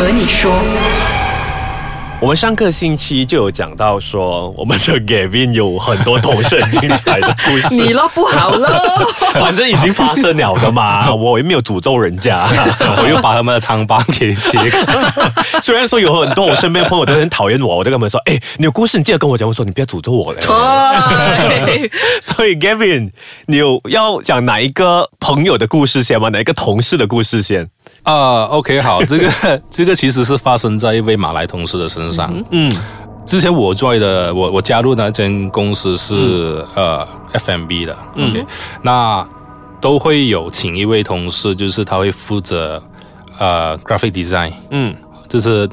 和你说。我们上个星期就有讲到说，我们的 Gavin 有很多同事很精彩的故事。你咯不好咯，反正已经发生了的嘛，我也没有诅咒人家。我又把他们的疮疤给揭开。虽然说有很多我身边的朋友都很讨厌我，我就跟他们说：“哎，你有故事，你记得跟我讲。”我说：“你不要诅咒我嘞。”所以 Gavin，你有要讲哪一个朋友的故事先吗？哪一个同事的故事先？啊，OK，好，这个这个其实是发生在一位马来同事的身上。嗯，之前我 join 的，我我加入那间公司是呃 FMB 的。嗯，那都会有请一位同事，就是他会负责呃 graphic design。嗯，就是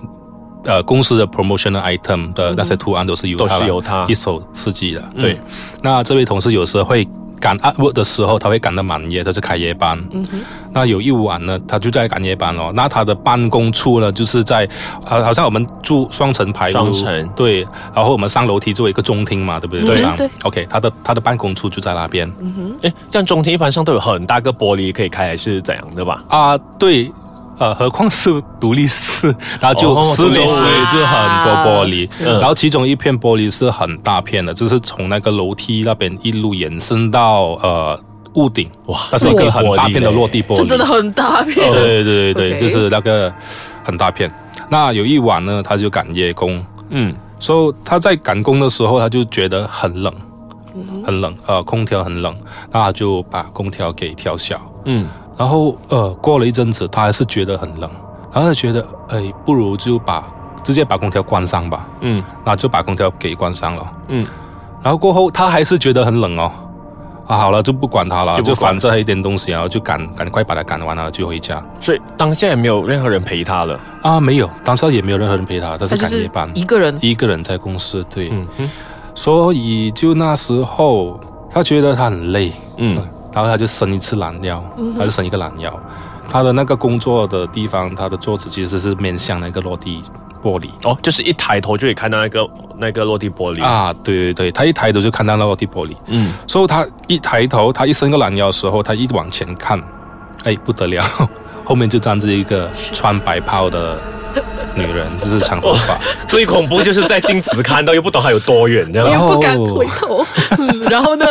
呃公司的 promotional item 的那些图案都是由他由他一手设计的。对，那这位同事有时候会。赶 work 的时候，他会赶得满夜，他是开夜班。嗯哼。那有一晚呢，他就在赶夜班哦。那他的办公处呢，就是在，好，好像我们住双层排双层。对。然后我们上楼梯做一个中厅嘛，对不对？对对。OK，他的他的办公处就在那边。嗯哼。哎，这样中厅一般上都有很大个玻璃可以开，还是怎样的吧？啊，对。呃，何况是独立室，然后就四周围就很多玻璃，然后其中一片玻璃是很大片的，就是从那个楼梯那边一路延伸到呃屋顶，哇，那是一个很大片的落地玻璃，真的很大片，对对对对，就是那个很大片。那有一晚呢，他就赶夜工，嗯，所以他在赶工的时候，他就觉得很冷，很冷，呃，空调很冷，那他就把空调给调小，嗯。然后，呃，过了一阵子，他还是觉得很冷，然后他觉得，哎，不如就把直接把空调关上吧。嗯，那就把空调给关上了。嗯，然后过后他还是觉得很冷哦。啊，好了，就不管他了，就反正一点东西，然后就赶赶快把他赶完了，就回家。所以当下也没有任何人陪他了啊，没有，当下也没有任何人陪他，他是赶夜班，一个人，一个人在公司。对，嗯哼，所以就那时候他觉得他很累。嗯。然后他就伸一次懒腰，他就伸一个懒腰。他的那个工作的地方，他的桌子其实是面向那个落地玻璃哦，就是一抬头就可以看到那个那个落地玻璃啊。对对对，他一抬头就看到那落地玻璃。嗯，所以他一抬头，他一伸个懒腰的时候，他一往前看，哎，不得了，后面就站着一个穿白袍的女人，就是长头发。最恐怖就是在镜子看到，又不懂还有多远，这样又不敢回头。然后呢？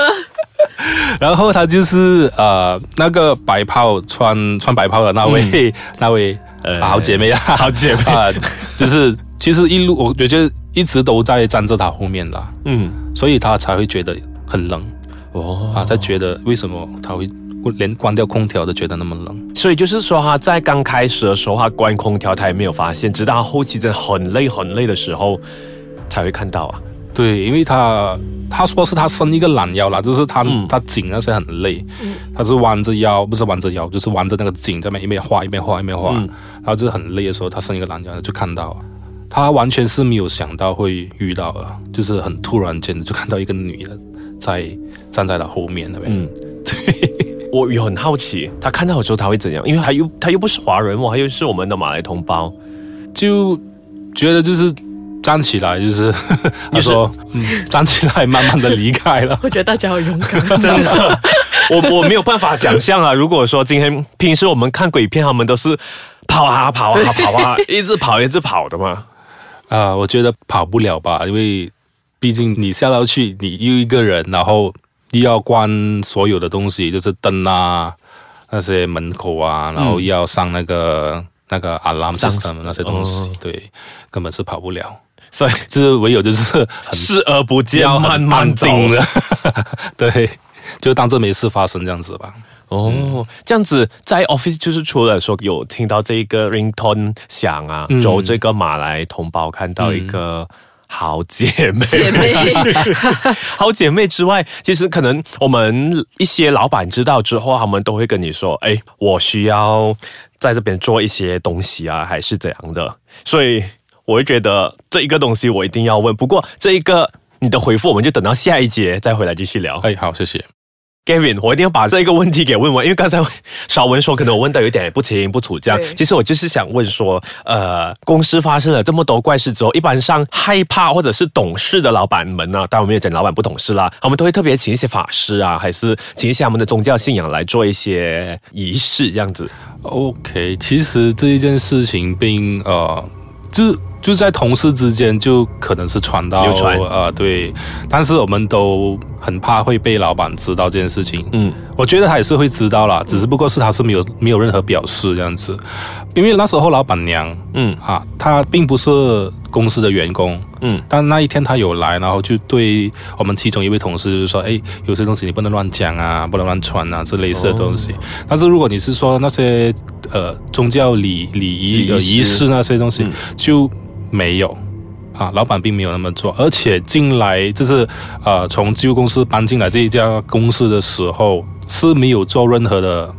然后他就是呃那个白袍穿穿白袍的那位 那位呃好姐妹啊。好姐妹。啊，就是其实一路我觉得一直都在站在他后面的，嗯，所以他才会觉得很冷。哦。啊，他觉得为什么他会连关掉空调都觉得那么冷？所以就是说他在刚开始的时候他关空调他也没有发现，直到后期真的很累很累的时候才会看到啊。对，因为他。他说是他伸一个懒腰啦，就是他他颈那些很累，他是弯着腰，不是弯着腰，就是弯着那个颈在那一边画一边画一边画，然后就是很累的时候，他伸一个懒腰就看到，他完全是没有想到会遇到的，就是很突然间的就看到一个女的在站在他后面那边。嗯，对，我也很好奇，他看到的时候他会怎样？因为他又他又不是华人，我还又是我们的马来同胞，就觉得就是。站起来就是，你说，站起来，慢慢的离开了。我觉得大家好勇敢，真的，我我没有办法想象啊。如果说今天平时我们看鬼片，他们都是跑啊跑啊跑啊，一直跑一直跑的嘛。啊，我觉得跑不了吧，因为毕竟你下到去，你又一个人，然后又要关所有的东西，就是灯啊，那些门口啊，然后又要上那个那个 alarm system 那些东西，对，根本是跑不了。所以，就是唯有就是 视而不见，慢慢走的，对，就当这没事发生这样子吧。哦，这样子在 office 就是除了说有听到这一个 ringtone 响啊，就这个马来同胞看到一个好姐妹，姐妹，好姐妹之外，其实可能我们一些老板知道之后，他们都会跟你说：“哎，我需要在这边做一些东西啊，还是怎样的？”所以。我会觉得这一个东西我一定要问，不过这一个你的回复我们就等到下一节再回来继续聊。哎，好，谢谢。Gavin，我一定要把这个问题给问完，因为刚才少文说可能我问的有点不清不楚，这样其实我就是想问说，呃，公司发生了这么多怪事之后，一般上害怕或者是懂事的老板们呢，当然我们也讲老板不懂事啦，他们都会特别请一些法师啊，还是请一些他们的宗教信仰来做一些仪式这样子。OK，其实这一件事情并呃，就就在同事之间，就可能是传到流传。呃对，但是我们都很怕会被老板知道这件事情。嗯，我觉得他也是会知道啦，只是不过是他是没有没有任何表示这样子，因为那时候老板娘嗯。啊，她并不是公司的员工，嗯。但那一天他有来，然后就对我们其中一位同事就是说，哎，有些东西你不能乱讲啊，不能乱传啊，这类似的东西。但是如果你是说那些呃宗教礼礼仪礼仪呃仪式那些东西，嗯。就没有。啊，老板并没有那么做，而且进来就是呃，从旧公司搬进来这一家公司的时候是没有做任何的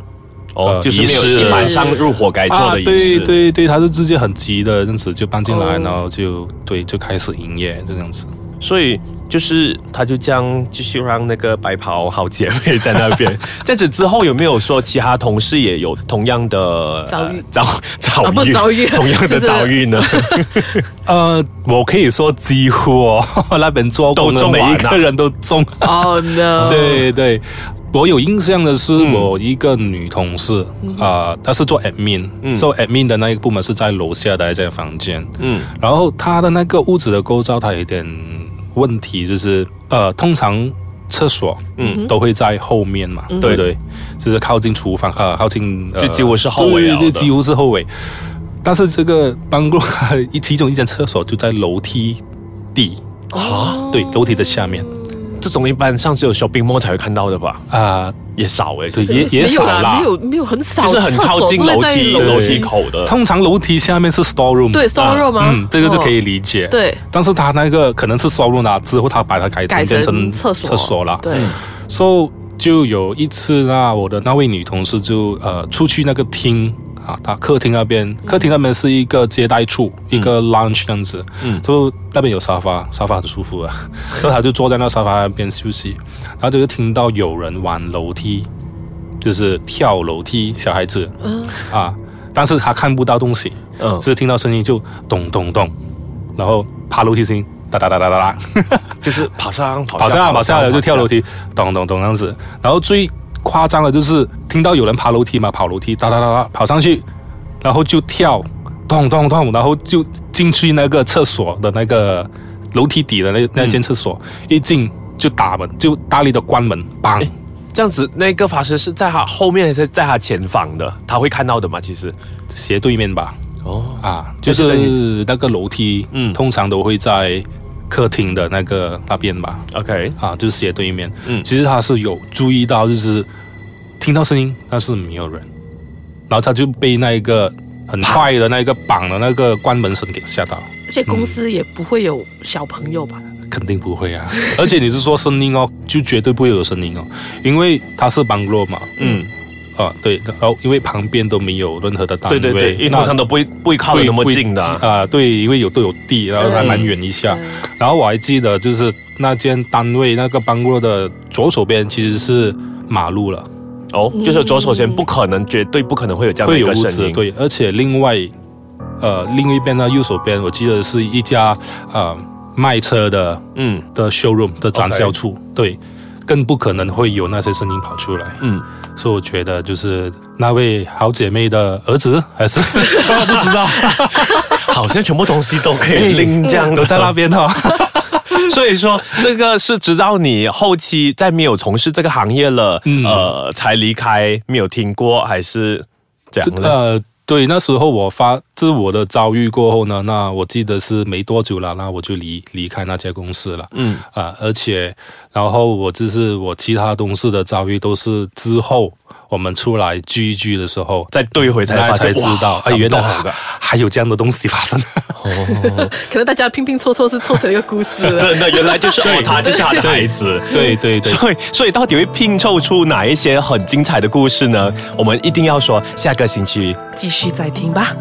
哦，呃就是没有马上入伙该做啊，的仪对。对对，他是直接很急的这样子就搬进来，哦然后就对就开始营业就这样子。所以就是他就这样继续让那个白袍好姐妹在那边。这样子之后有没有说其他同事也有同样的遭遇。呃遭 遭遇。遭遇。同样的 遭遇呢？呃，我可以说几乎哦，那边做工的每都中完啊一个人都中。哦 no，对对，我有印象的是，我一个女同事，啊、她是做 admin，嗯。做 admin 的那一个部门是在楼下的一间房间，嗯。然后她的那个屋子的构造，它有一点问题，就是呃，通常厕所嗯。都会在后面嘛，对不对？就是靠近厨房，啊，靠近、呃、就几乎是后尾对对，几乎是后尾。但是这个办公一其中一间厕所就在楼梯底，啊，对，楼梯的下面这种一般上只有 shopping mall 才会看到的吧？啊、也少哎、对，就也也少啦没。有没有很少，就是很靠近楼梯楼梯口的。通常楼梯下面是 store room，对 store room 吗嗯，这个就可以哦理解。对，但是他那个可能是 store room 啦，之后他把它改成改变成成厕所厕所了。对，所以就有一次那我的那位女同事就呃出去那个厅啊，他客厅那边，客厅那边是一个接待处，一个 lounge 这样子，嗯。就那边有沙发，沙发很舒服啊，然后他就坐在那沙发那边休息，然后就听到有人玩楼梯，就是跳楼梯，小孩子。嗯，啊，但是他看不到东西，嗯，就是听到声音就咚咚咚，然后爬楼梯声音哒哒哒哒哒哒。就是跑上跑跑下来 跑下来就跳楼梯。梯，咚咚咚这样子。然后最夸张的就是听到有人爬楼梯嘛，跑楼梯哒哒哒哒跑上去，然后就跳，咚咚咚，然后就进去那个厕所的那个楼梯底的那那间厕所，一进就打门，就大力的关门，砰！这样子，那个法师是在他后面还是在他前方的？他会看到的嘛？其实，斜对面吧，哦，啊，就是那个楼梯，嗯通常都会在客厅的那个那边吧，OK，啊，就是斜对面。嗯其实他是有注意到，就是听到声音，但是没有人，然后他就被那一个很快的那个绑的那个关门声给吓到。而且公司也不会有小朋友吧？肯定不会啊！而且你是说声音哦，就绝对不会有声音哦，因为它是邦洛嘛，嗯，啊，对，然后因为旁边都没有任何的单位，对对对，因为那通常都不会不会靠得那么近的啊。啊、对，因为有都有地，然后还蛮远一下。然后我还记得，就是那间单位那个班过的左手边其实是马路了，哦，就是左手边不可能，绝对不可能会有这样的一个声音。对，而且另外，呃，另一边呢，右手边我记得是一家呃卖车的嗯的 showroom 的展销处对，更不可能会有那些声音跑出来。嗯，所以我觉得就是那位好姐妹的儿子还是不知道，好像全部东西都可以拎这样都在那边哦。所以说，这个是直到你后期在没有从事这个行业了，嗯呃，才离开，没有听过，还是这样的？呃，对，那时候我发这是我的遭遇过后呢，那我记得是没多久了，那我就离离开那家公司了。嗯啊、而且然后我就是我其他同事的遭遇都是之后我们出来聚一聚的时候。再对回才发现，才知道，哇哎，原来还有这样的东西发生。哦 可能大家拼拼凑凑是凑成一个故事。真的，原来就是哦，他就是他的孩子。对对对，所以，所以到底会拼凑出哪一些很精彩的故事呢？我们一定要说下个星期继续再听吧。